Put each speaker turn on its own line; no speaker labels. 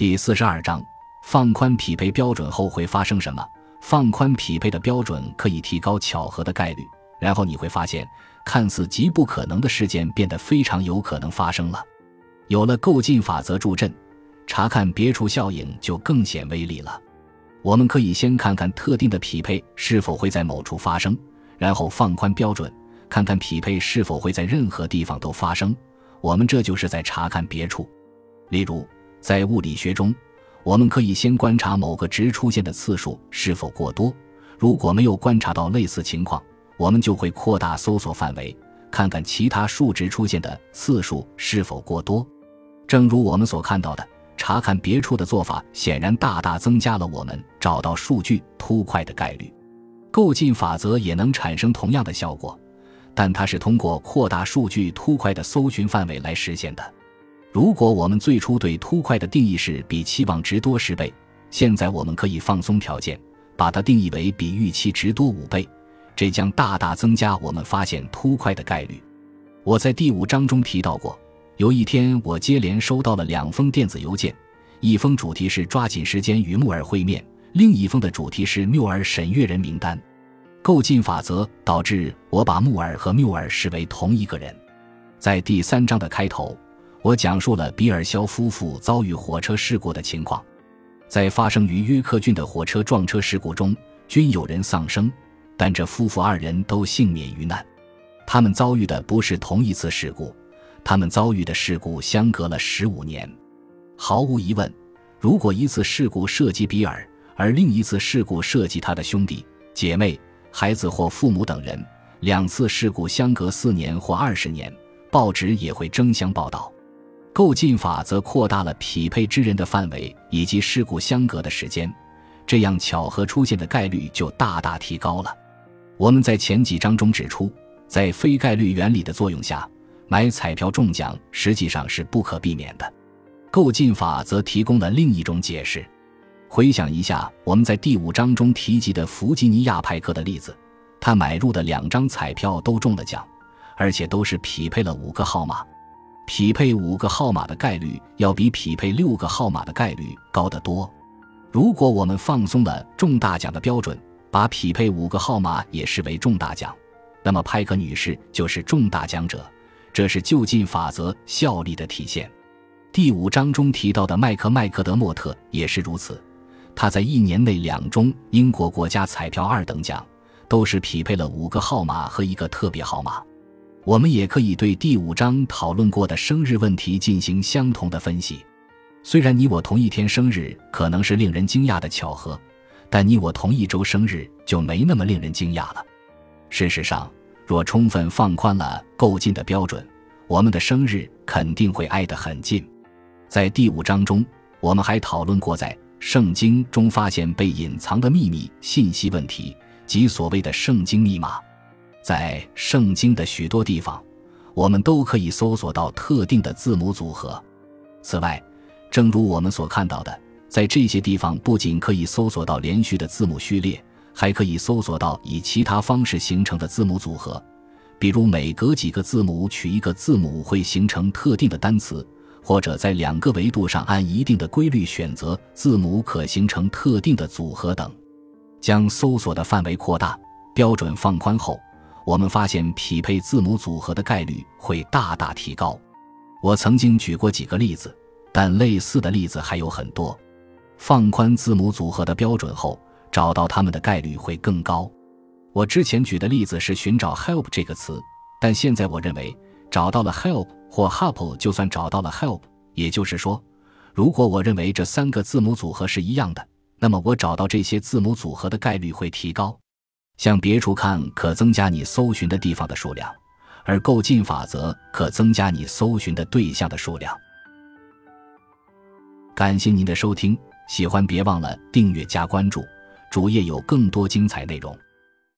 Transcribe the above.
第四十二章，放宽匹配标准后会发生什么？放宽匹配的标准可以提高巧合的概率，然后你会发现，看似极不可能的事件变得非常有可能发生了。有了构进法则助阵，查看别处效应就更显威力了。我们可以先看看特定的匹配是否会在某处发生，然后放宽标准，看看匹配是否会在任何地方都发生。我们这就是在查看别处。例如，在物理学中。我们可以先观察某个值出现的次数是否过多，如果没有观察到类似情况，我们就会扩大搜索范围，看看其他数值出现的次数是否过多。正如我们所看到的，查看别处的做法显然大大增加了我们找到数据突块的概率。构进法则也能产生同样的效果，但它是通过扩大数据突块的搜寻范围来实现的。如果我们最初对凸块的定义是比期望值多十倍，现在我们可以放松条件，把它定义为比预期值多五倍，这将大大增加我们发现凸块的概率。我在第五章中提到过，有一天我接连收到了两封电子邮件，一封主题是抓紧时间与穆尔会面，另一封的主题是缪尔审阅人名单。构进法则导致我把穆尔和缪尔视为同一个人。在第三章的开头。我讲述了比尔肖夫妇遭遇火车事故的情况，在发生于约克郡的火车撞车事故中，均有人丧生，但这夫妇二人都幸免于难。他们遭遇的不是同一次事故，他们遭遇的事故相隔了十五年。毫无疑问，如果一次事故涉及比尔，而另一次事故涉及他的兄弟姐妹、孩子或父母等人，两次事故相隔四年或二十年，报纸也会争相报道。构进法则扩大了匹配之人的范围以及事故相隔的时间，这样巧合出现的概率就大大提高了。我们在前几章中指出，在非概率原理的作用下，买彩票中奖实际上是不可避免的。构进法则提供了另一种解释。回想一下我们在第五章中提及的弗吉尼亚派克的例子，他买入的两张彩票都中了奖，而且都是匹配了五个号码。匹配五个号码的概率要比匹配六个号码的概率高得多。如果我们放松了中大奖的标准，把匹配五个号码也视为中大奖，那么派克女士就是中大奖者。这是就近法则效力的体现。第五章中提到的麦克麦克德莫特也是如此。他在一年内两中英国国家彩票二等奖，都是匹配了五个号码和一个特别号码。我们也可以对第五章讨论过的生日问题进行相同的分析。虽然你我同一天生日可能是令人惊讶的巧合，但你我同一周生日就没那么令人惊讶了。事实上，若充分放宽了够近的标准，我们的生日肯定会挨得很近。在第五章中，我们还讨论过在圣经中发现被隐藏的秘密信息问题，即所谓的圣经密码。在圣经的许多地方，我们都可以搜索到特定的字母组合。此外，正如我们所看到的，在这些地方不仅可以搜索到连续的字母序列，还可以搜索到以其他方式形成的字母组合，比如每隔几个字母取一个字母会形成特定的单词，或者在两个维度上按一定的规律选择字母可形成特定的组合等。将搜索的范围扩大，标准放宽后。我们发现匹配字母组合的概率会大大提高。我曾经举过几个例子，但类似的例子还有很多。放宽字母组合的标准后，找到它们的概率会更高。我之前举的例子是寻找 “help” 这个词，但现在我认为找到了 “help” 或 “help” 就算找到了 “help”。也就是说，如果我认为这三个字母组合是一样的，那么我找到这些字母组合的概率会提高。向别处看可增加你搜寻的地方的数量，而购进法则可增加你搜寻的对象的数量。感谢您的收听，喜欢别忘了订阅加关注，主页有更多精彩内容。